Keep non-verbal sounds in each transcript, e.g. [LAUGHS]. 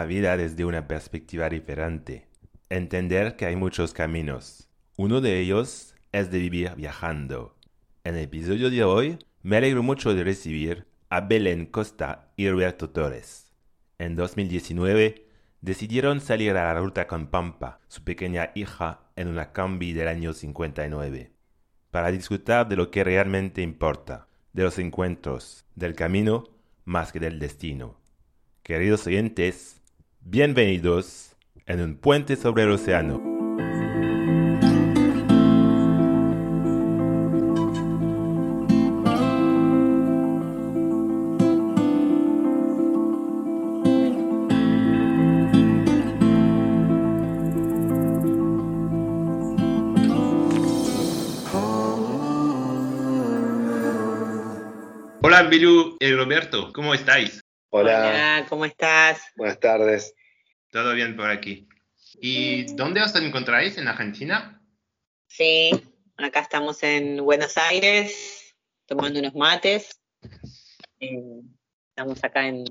la vida desde una perspectiva diferente. Entender que hay muchos caminos. Uno de ellos es de vivir viajando. En el episodio de hoy me alegro mucho de recibir a Belén Costa y Roberto Torres. En 2019 decidieron salir a la ruta con Pampa, su pequeña hija, en una combi del año 59, para disfrutar de lo que realmente importa, de los encuentros, del camino más que del destino. Queridos oyentes, bienvenidos en un puente sobre el océano. Hola, Bilu y Roberto, ¿cómo estáis? Hola. ¿cómo estás? Buenas tardes. Todo bien por aquí. ¿Y dónde os encontráis? ¿En Argentina? Sí, acá estamos en Buenos Aires, tomando unos mates. Eh, estamos acá en,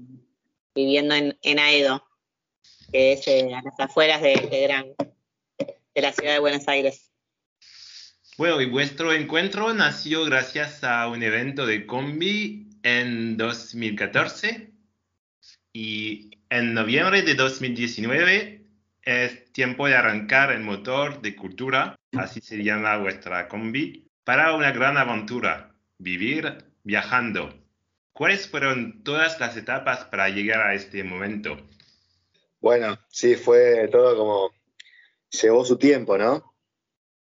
viviendo en, en Aedo, que es eh, a las afueras de, de Gran, de la ciudad de Buenos Aires. Bueno, y vuestro encuentro nació gracias a un evento de Combi en 2014 y en noviembre de 2019 es tiempo de arrancar el motor de cultura, así se llama vuestra Combi, para una gran aventura, vivir viajando. ¿Cuáles fueron todas las etapas para llegar a este momento? Bueno, sí, fue todo como llevó su tiempo, ¿no?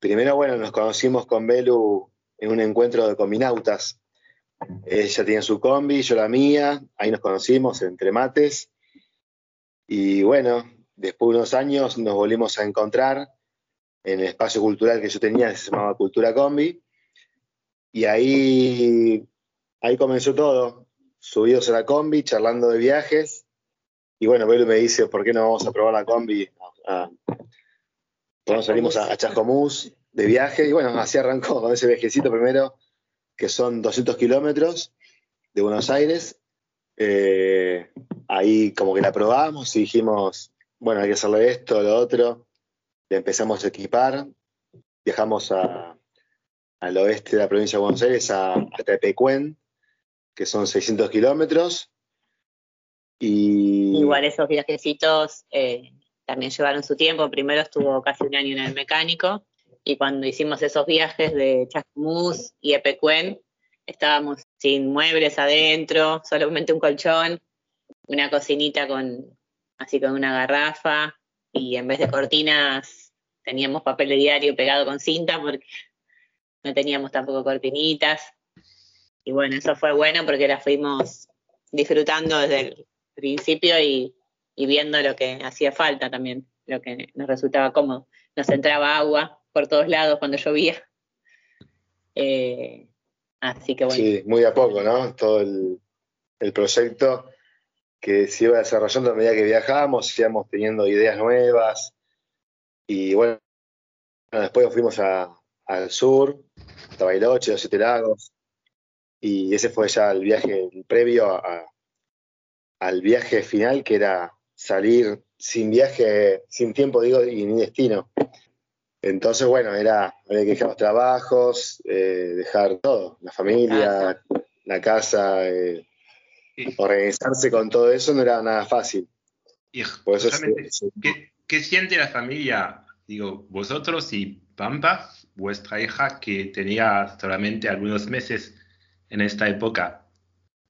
Primero, bueno, nos conocimos con Belu en un encuentro de combinautas. Ella tiene su combi, yo la mía, ahí nos conocimos entre mates. Y bueno, después de unos años nos volvimos a encontrar en el espacio cultural que yo tenía, que se llamaba Cultura Combi. Y ahí, ahí comenzó todo, subidos a la combi, charlando de viajes. Y bueno, Belu me dice, ¿por qué no vamos a probar la combi? Ah, bueno, salimos a, a Chascomús de viaje y bueno, así arrancó con ese viajecito primero, que son 200 kilómetros de Buenos Aires. Eh, ahí como que la probamos y dijimos, bueno, hay que hacerle esto, lo otro. Le empezamos a equipar, viajamos al oeste de la provincia de Buenos Aires, a, a Tepecuén, que son 600 kilómetros. Y... Igual esos viajecitos eh, también llevaron su tiempo. Primero estuvo casi un año en el mecánico y cuando hicimos esos viajes de Chascomús y Epecuén, estábamos sin muebles adentro, [LAUGHS] solamente un colchón, una cocinita con así con una garrafa y en vez de cortinas teníamos papel de diario pegado con cinta porque no teníamos tampoco cortinitas. Y bueno, eso fue bueno porque la fuimos disfrutando desde el principio y, y viendo lo que hacía falta también, lo que nos resultaba cómodo. Nos entraba agua por todos lados cuando llovía. Eh, así que bueno. Sí, muy a poco, ¿no? Todo el, el, proyecto que se iba desarrollando a medida que viajábamos, íbamos teniendo ideas nuevas. Y bueno, después fuimos a, al sur, hasta Bailoche, los Siete Lagos. Y ese fue ya el viaje previo a, al viaje final, que era salir sin viaje, sin tiempo, digo, y ni destino. Entonces, bueno, era, había que dejar los trabajos, eh, dejar todo, la familia, la casa, eh, organizarse con todo eso no era nada fácil. Y Por eso es, ¿qué, ¿qué, siente la familia? Digo, vosotros y Pampa, vuestra hija que tenía solamente algunos meses en esta época.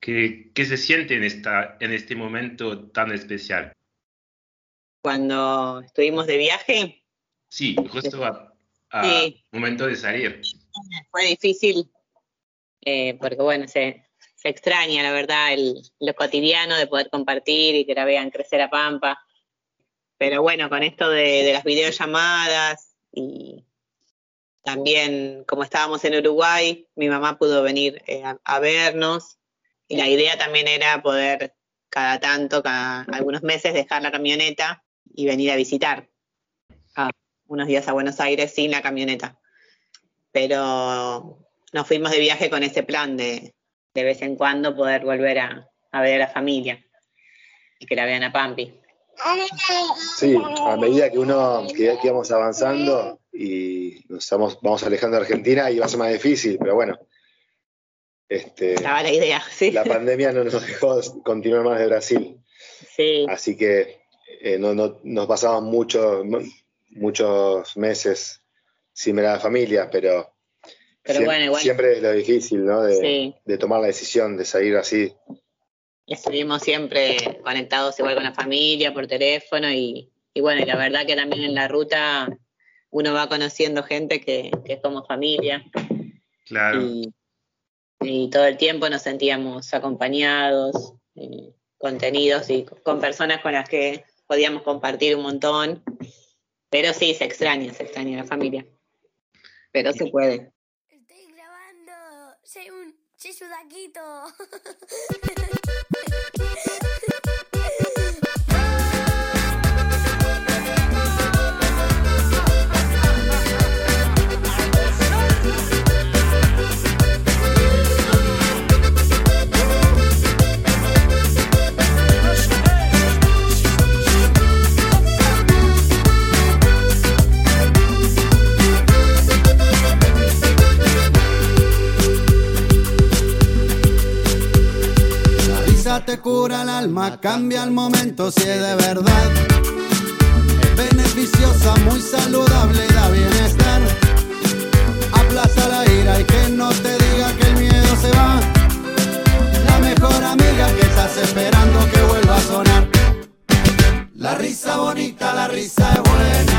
¿Qué, qué se siente en, esta, en este momento tan especial? Cuando estuvimos de viaje, Sí, justo a, a sí. momento de salir. Fue difícil, eh, porque bueno, se, se, extraña, la verdad, el, lo cotidiano de poder compartir y que la vean crecer a Pampa. Pero bueno, con esto de, de las videollamadas y también como estábamos en Uruguay, mi mamá pudo venir eh, a, a, vernos y la idea también era poder cada tanto, cada algunos meses, dejar la camioneta y venir a visitar unos días a Buenos Aires sin la camioneta. Pero nos fuimos de viaje con ese plan de de vez en cuando poder volver a, a ver a la familia y que la vean a Pampi. Sí, a medida que uno, que, que íbamos avanzando y nos estamos, vamos alejando de Argentina, iba a ser más difícil, pero bueno. Este, Estaba la idea, sí. la pandemia no nos dejó continuar más de Brasil. Sí, Así que eh, no, no, nos pasamos muchos muchos meses sin ver a la familia, pero, Pero siem- bueno, igual- siempre es lo difícil, ¿no? De, Sí. de tomar la decisión de salir así. estuvimos siempre conectados igual con la familia, por teléfono y, y bueno, y la verdad que también en la ruta uno va conociendo gente que, que es como familia Claro. y, y todo el tiempo nos sentíamos acompañados, eh, contenidos y con personas con las que podíamos compartir un montón. Pero sí, se extraña, se extraña la familia. Pero se puede. Estoy grabando. Soy un. Soy [LAUGHS] alma, cambia el momento si es de verdad. Beneficiosa, muy saludable, da bienestar. Aplaza la ira y que no te diga que el miedo se va. La mejor amiga que estás esperando que vuelva a sonar. La risa bonita, la risa es. Buena,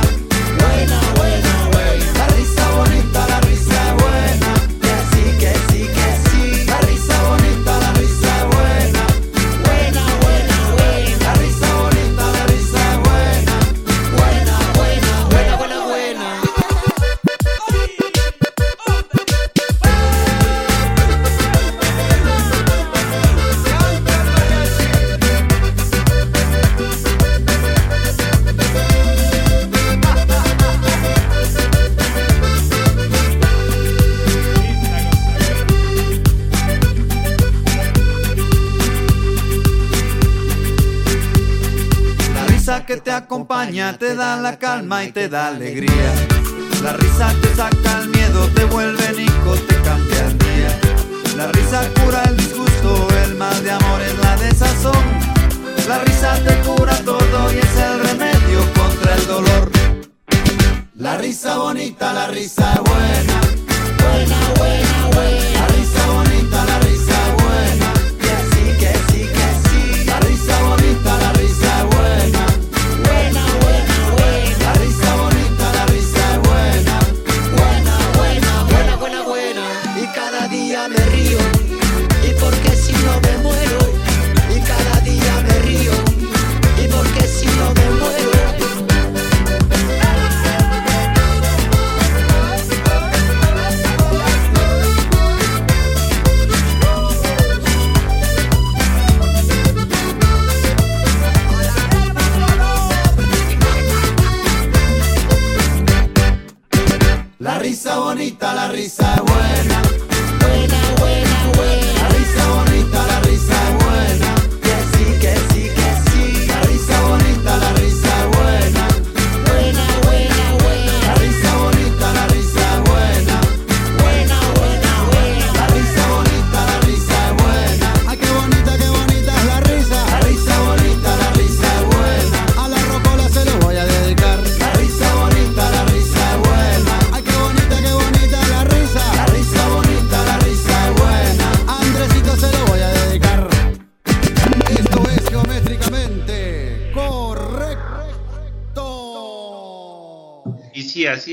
acompaña te da la calma y te da alegría. La risa te saca el miedo, te vuelve nico, te cambia el día. La risa cura el disgusto, el mal de amor es la desazón. La risa te cura todo y es el remedio contra el dolor. La risa bonita, la risa buena. Buena, buena, buena.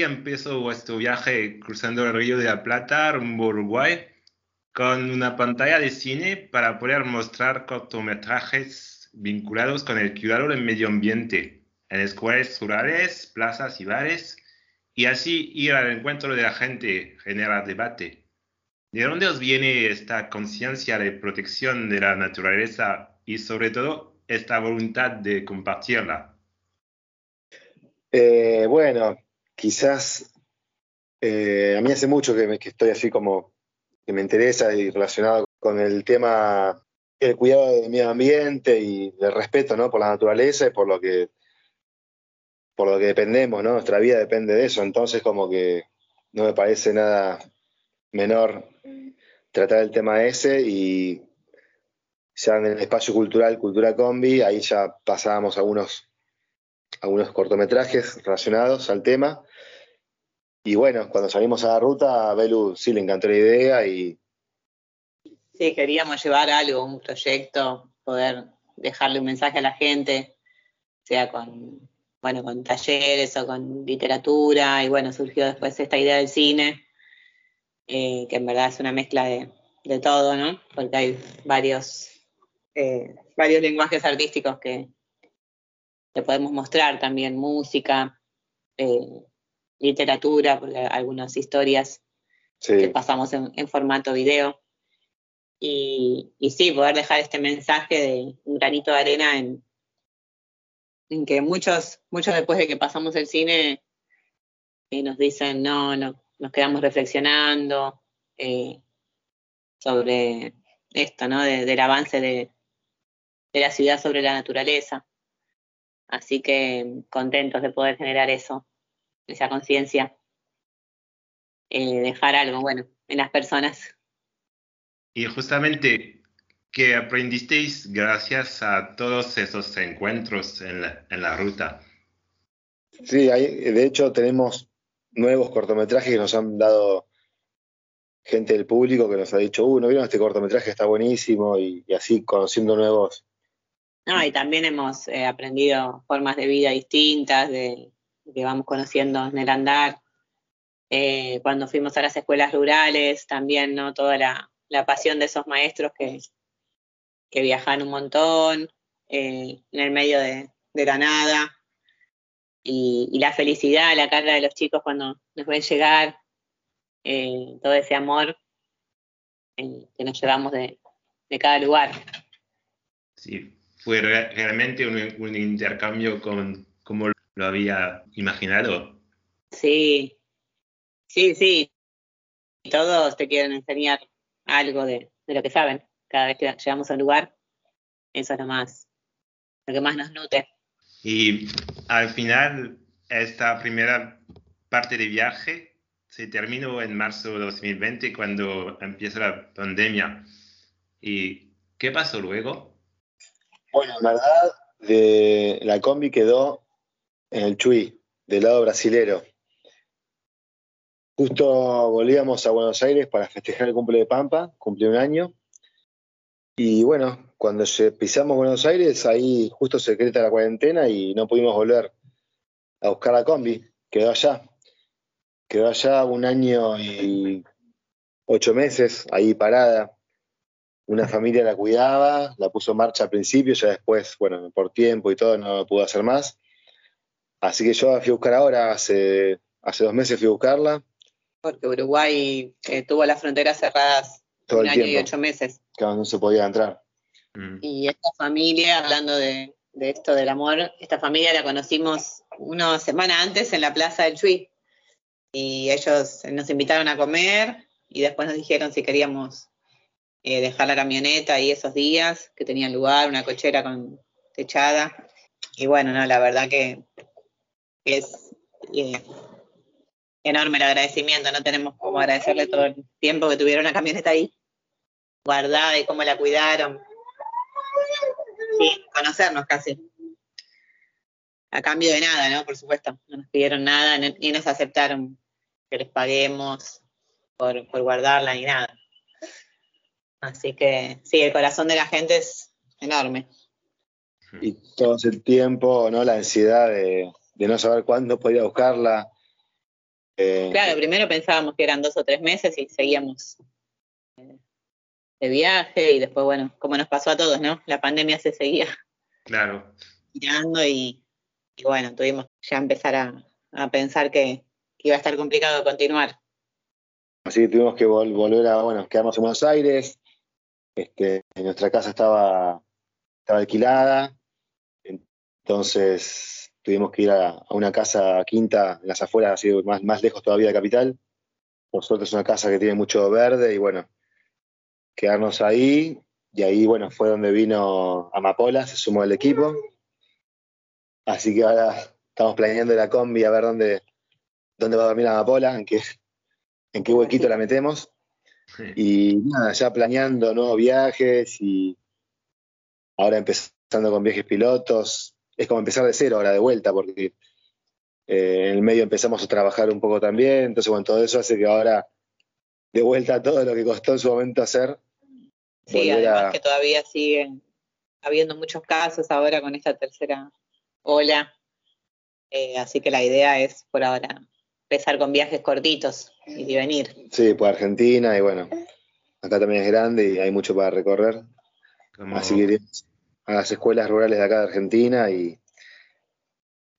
Así empezó vuestro viaje cruzando el Río de la Plata rumbo a Uruguay con una pantalla de cine para poder mostrar cortometrajes vinculados con el cuidado del medio ambiente en escuelas rurales, plazas y bares y así ir al encuentro de la gente, generar debate. ¿De dónde os viene esta conciencia de protección de la naturaleza y sobre todo esta voluntad de compartirla? Eh, bueno, quizás eh, a mí hace mucho que, estoy así como que me interesa y relacionado con el tema el cuidado del medio ambiente y el respeto ¿no? por la naturaleza y por lo que por lo que dependemos, ¿no? Nuestra vida depende de eso, entonces como que no me parece nada menor tratar el tema ese y ya en el espacio cultural, Cultura Combi, ahí ya pasábamos algunos, algunos cortometrajes relacionados al tema. Y bueno, cuando salimos a la ruta, a Belu sí le encantó la idea y... Sí, queríamos llevar algo, un proyecto, poder dejarle un mensaje a la gente, sea con, bueno, con talleres o con literatura, y bueno, surgió después esta idea del cine, eh, que en verdad es una mezcla de, de todo, ¿no? Porque hay varios, eh, varios lenguajes artísticos que, que podemos mostrar también, música, eh, literatura, porque algunas historias que pasamos en, en formato video. Y, y, sí, poder dejar este mensaje de un granito de arena en, en que muchos, muchos después de que pasamos el cine eh, nos dicen, no, no, nos quedamos reflexionando eh, sobre esto, ¿no? del avance de, de la ciudad sobre la naturaleza. Así que contentos de poder generar eso, esa conciencia, eh, dejar algo bueno en las personas. Y justamente, ¿qué aprendisteis gracias a todos esos encuentros en la, en la ruta? Sí, hay, de hecho tenemos nuevos cortometrajes que nos han dado gente del público que nos ha dicho, uh, ¿no vieron este cortometraje? Está buenísimo y, y así conociendo nuevos no, y también hemos eh, aprendido formas de vida distintas, de, que vamos conociendo en el andar. Eh, cuando fuimos a las escuelas rurales, también, ¿no? Toda la, la pasión de esos maestros que, que viajan un montón eh, en el medio de, de la nada. Y, la felicidad, la cara de los chicos cuando nos ven llegar, todo ese amor que nos llevamos de, de cada lugar. Sí, fue realmente un, un, intercambio con, como lo había imaginado. Sí, sí, sí. Todos te quieren enseñar algo de, de lo que saben cada vez que llegamos a un lugar. Eso es lo más, lo que más nos nutre. Y al final, esta primera parte de viaje se terminó en marzo de 2020 cuando empieza la pandemia. ¿Y qué pasó luego? Bueno, en verdad, de, la combi quedó en el Chuy, del lado brasilero. Justo volvíamos a Buenos Aires para festejar el cumple de Pampa, cumplió un año. Y bueno, cuando pisamos Buenos Aires, ahí justo se decreta la cuarentena y no pudimos volver a buscar la combi. Quedó allá. Quedó allá un año y ocho meses, ahí parada una familia la cuidaba, la puso en marcha al principio, ya después, bueno, por tiempo y todo no pudo hacer más. Así que yo fui a buscar ahora, hace, hace dos meses fui a buscarla. Porque Uruguay eh, tuvo las fronteras cerradas todo un el año tiempo. y ocho meses. Claro, no se podía entrar. Mm. Y esta familia, hablando de, de, esto del amor, esta familia la conocimos una semana antes en la plaza del Chuy. Y ellos nos invitaron a comer y después nos dijeron si queríamos eh, dejar la camioneta ahí esos días que tenían lugar, una cochera con techada. Y bueno, no, la verdad que es eh, enorme el agradecimiento, no tenemos cómo agradecerle todo el tiempo que tuvieron la camioneta ahí guardada y cómo la cuidaron. Sí, conocernos casi. A cambio de nada, ¿no? Por supuesto, no nos pidieron nada ni nos aceptaron que les paguemos por, por guardarla ni nada. Así que sí, el corazón de la gente es enorme. Y todo ese tiempo, ¿no? La ansiedad de, de no saber cuándo podía buscarla. Eh, claro, primero pensábamos que eran dos o tres meses y seguíamos eh, de viaje y después, bueno, como nos pasó a todos, ¿no? La pandemia se seguía claro. tirando y, y bueno, tuvimos ya empezar a, a pensar que, que, iba a estar complicado continuar. Así que tuvimos que vol volver a, bueno, quedamos en Buenos Aires, este, nuestra casa estaba, estaba alquilada, entonces tuvimos que ir a, una casa quinta en las afueras, así más, más lejos todavía de capital. Por suerte es una casa que tiene mucho verde y bueno, quedarnos ahí y ahí, bueno, fue donde vino Amapola, se sumó al equipo. Así que ahora estamos planeando la combi a ver dónde, dónde va a dormir Amapola, en qué, en qué huequito la metemos. Y nada, ya planeando nuevos viajes y ahora empezando con viajes pilotos. Es como empezar de cero ahora de vuelta, porque eh, en el medio empezamos a trabajar un poco también. Entonces, bueno, todo eso hace que ahora de vuelta todo lo que costó en su momento hacer. Sí, además que todavía siguen habiendo muchos casos ahora con esta tercera ola. Eh, así que la idea es por ahora empezar con viajes cortitos y venir. Sí, por Argentina y bueno, acá también es grande y hay mucho para recorrer. Así que iremos a las escuelas rurales de acá de Argentina y,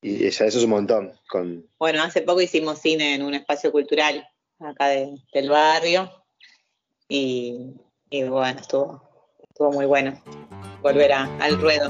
y ya eso es un montón. Con... Bueno, hace poco hicimos cine en un espacio cultural acá del barrio y, bueno, estuvo, estuvo muy bueno volver al ruedo.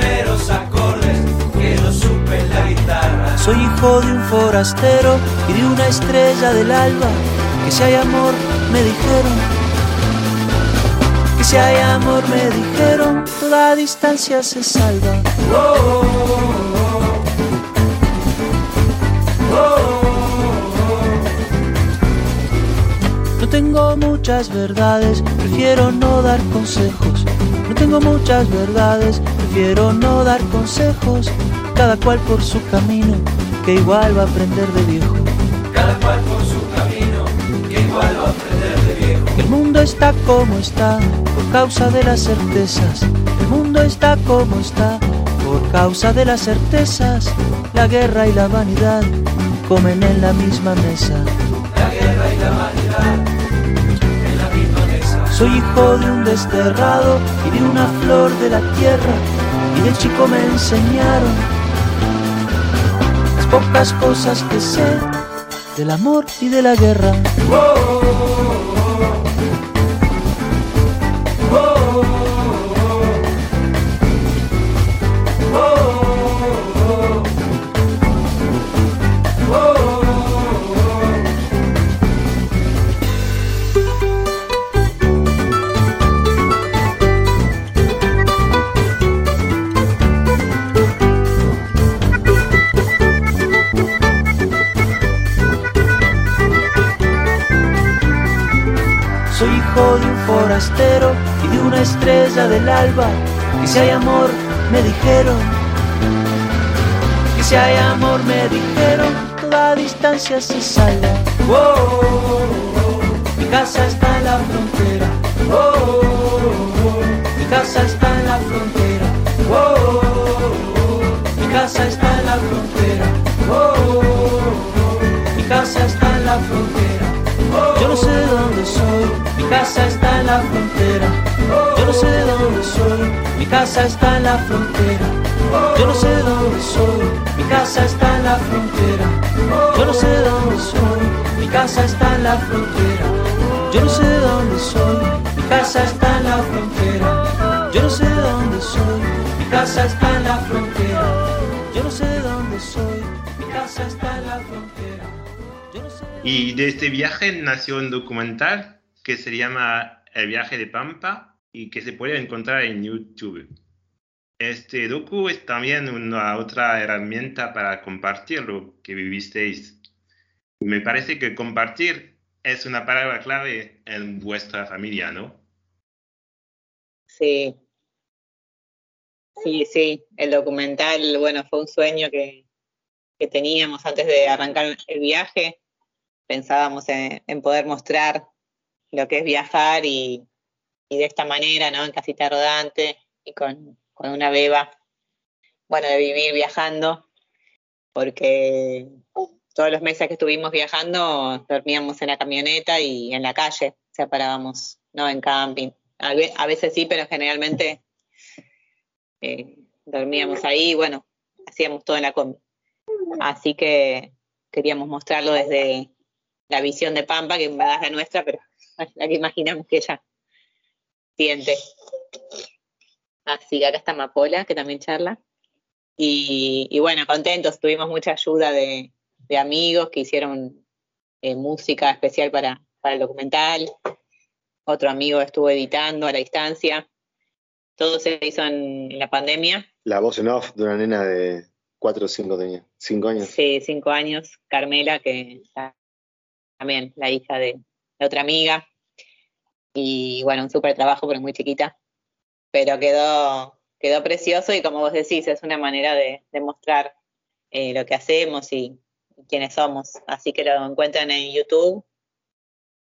supe la guitarra. Soy hijo de un forastero y de una estrella del alba. Que si hay amor, me dijeron. Que si hay amor, me dijeron, toda distancia se salva. No tengo muchas verdades, prefiero no dar consejos. No tengo muchas verdades, prefiero no dar consejos. Cada cual por su camino, que igual va a aprender de viejo. Cada cual por su camino, que igual va a aprender de viejo. El mundo está como está por causa de las certezas. El mundo está como está por causa de las certezas. La guerra y la vanidad comen en la misma mesa. La guerra y la vanidad en la misma mesa. Soy hijo de un desterrado y de una flor de la tierra. Y de chico me enseñaron pocas cosas que sé del amor y de la guerra. Alba. Que si hay amor, me dijeron. Que si hay amor, me dijeron. Toda distancia se salva. Mi casa está en la frontera. Mi casa está en la frontera. Mi casa está en la frontera. Mi casa está en la frontera. Yo no sé de dónde soy, mi casa está en la frontera. Yo no sé de dónde soy, mi casa está en la frontera. Yo no sé de dónde soy, mi casa está en la frontera. Yo no sé de dónde soy, mi casa está en la frontera. Yo no sé de dónde soy, mi casa está en la frontera. Yo no sé de dónde soy, mi casa está en la frontera. Yo no sé de dónde soy, mi casa está en la frontera. No sé Y de este viaje nació un documental que se llama El viaje de Pampa y que se puede encontrar en YouTube. Este docu es también una otra herramienta para compartir lo que vivisteis. Me parece que compartir es una palabra clave en vuestra familia, ¿no? Sí. Sí, sí. El documental, bueno, fue un sueño que, que teníamos antes de arrancar el viaje. Pensábamos en, en poder mostrar lo que es viajar y, y de esta manera, ¿no? En casita rodante y con, con una beba bueno, de vivir viajando, porque todos los meses que estuvimos viajando dormíamos en la camioneta y en la calle, o sea, parábamos, no en camping. A veces sí, pero generalmente eh, dormíamos ahí y bueno, hacíamos todo en la combi. Así que queríamos mostrarlo desde la visión de Pampa, que en verdad es la nuestra, pero [LAUGHS] la que imaginamos que ella siente. Así que acá está Mapola, que también charla. Y, y bueno, contentos, tuvimos mucha ayuda de, de amigos que hicieron eh, música especial para, para el documental. Otro amigo estuvo editando a la distancia. Todo se hizo en, en la pandemia. La voz en off de una nena de 4 o 5 tenía. 5 años. Hace cinco años, Carmela, que también la hija de, de otra amiga. Y bueno, un súper trabajo, pero muy chiquita. Pero quedó, quedó precioso y como vos decís, es una manera de, de mostrar eh, lo que hacemos y, y quiénes somos. Así que lo encuentran en YouTube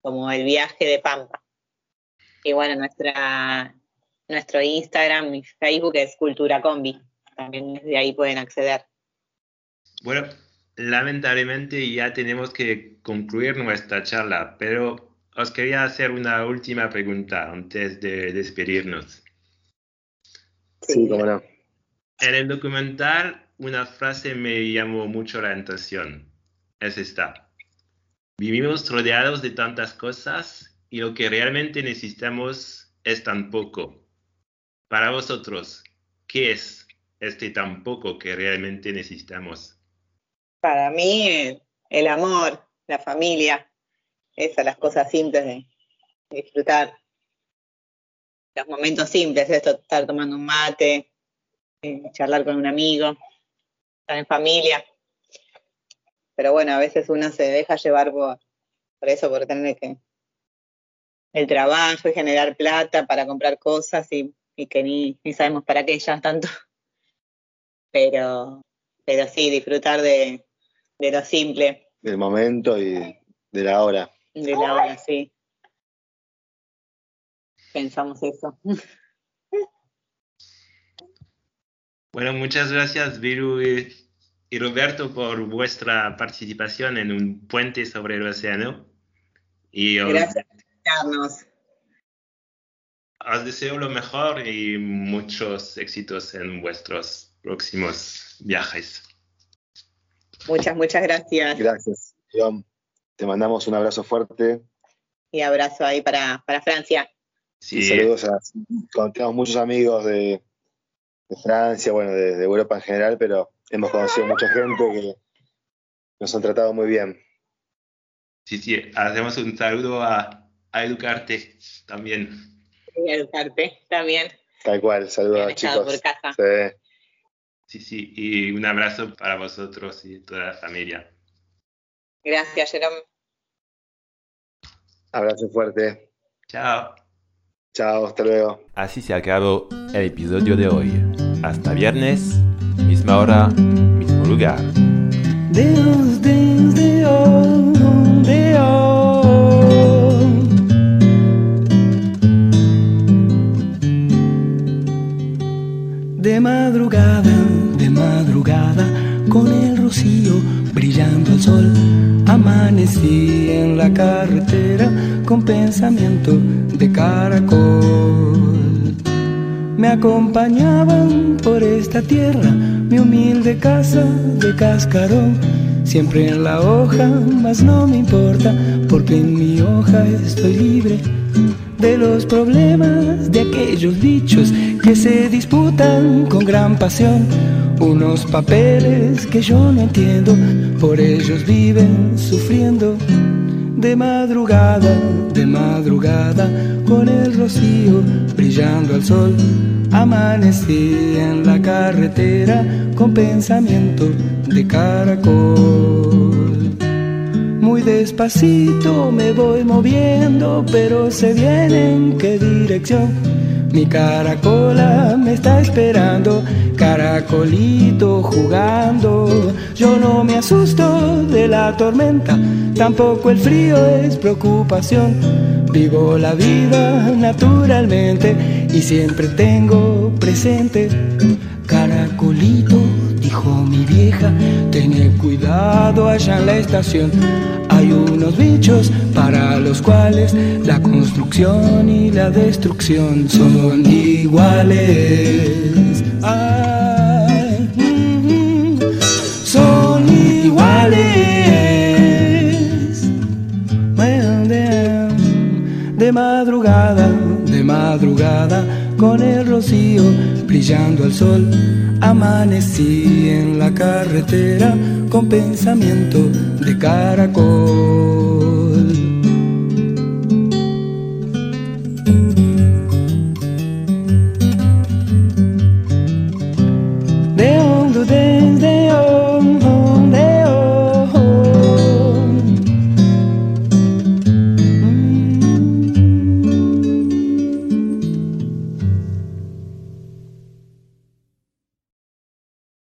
como el viaje de Pampa. Y bueno, nuestra, nuestro Instagram y Facebook es Cultura Combi. También desde ahí pueden acceder. Bueno, lamentablemente ya tenemos que concluir nuestra charla, pero os quería hacer una última pregunta antes de despedirnos. Sí, cómo no. En el documental, una frase me llamó mucho la atención. Es esta. Vivimos rodeados de tantas cosas y lo que realmente necesitamos es tan poco. Para vosotros, ¿qué es este tan poco que realmente necesitamos? Para mí, el amor, la familia, esas las cosas simples de disfrutar. Los momentos simples, esto, estar tomando un mate, eh, charlar con un amigo, estar en familia. Pero bueno, a veces uno se deja llevar por, por eso, por tener que el trabajo y generar plata para comprar cosas y, y que ni, ni sabemos para qué ya tanto. Pero, pero sí, disfrutar de, de lo simple, Del momento y de la hora. De la hora, sí. Pensamos eso. Bueno, muchas gracias, Viru y, y Roberto, por vuestra participación en un puente sobre el océano. Y os, Gracias por invitarnos. os deseo lo mejor y muchos éxitos en vuestros próximos viajes. Muchas, muchas gracias. Gracias, John. Te mandamos un abrazo fuerte. Y abrazo ahí para, para Francia. Sí, Y saludos a. Tenemos muchos amigos de, de Francia, bueno, de, de Europa en general, pero hemos conocido mucha gente que nos han tratado muy bien. sí, sí, hacemos un saludo a, a Educarte también. Y a educarte también. Tal cual, saludos a estado chicos. por casa. Sí. Sí, sí, y un abrazo para vosotros y toda la familia. Gracias, Jerome. Abrazo fuerte. Chao. Chao, hasta luego. Así se acabó el episodio de hoy. Hasta viernes, misma hora, mismo lugar. Deus, Deus, Deus, Deus. De madrugada, de madrugada, con el rocío brillando el sol, en la carretera con pensamiento de caracol. Me acompañaban por esta tierra mi humilde casa de cascarón. Siempre en la hoja, mas no me importa, porque en mi hoja estoy libre de los problemas de aquellos bichos que se disputan con gran pasión. Unos papeles que yo no entiendo, por ellos viven sufriendo. De madrugada, de madrugada, con el rocío brillando al sol, amanecí en la carretera con pensamiento de caracol. Muy despacito me voy moviendo, pero sé bien en qué dirección. Mi caracola me está esperando, caracolito jugando. Yo no me asusto de la tormenta, tampoco el frío es preocupación. Vivo la vida naturalmente y siempre tengo presente Caracolito, dijo mi vieja, ten cuidado allá en la estación. Hay unos bichos para los cuales la construcción y la destrucción son iguales. Ay, mm, son iguales. De madrugada, de madrugada, con el rocío brillando al sol, amanecí en la carretera con pensamiento de caracol.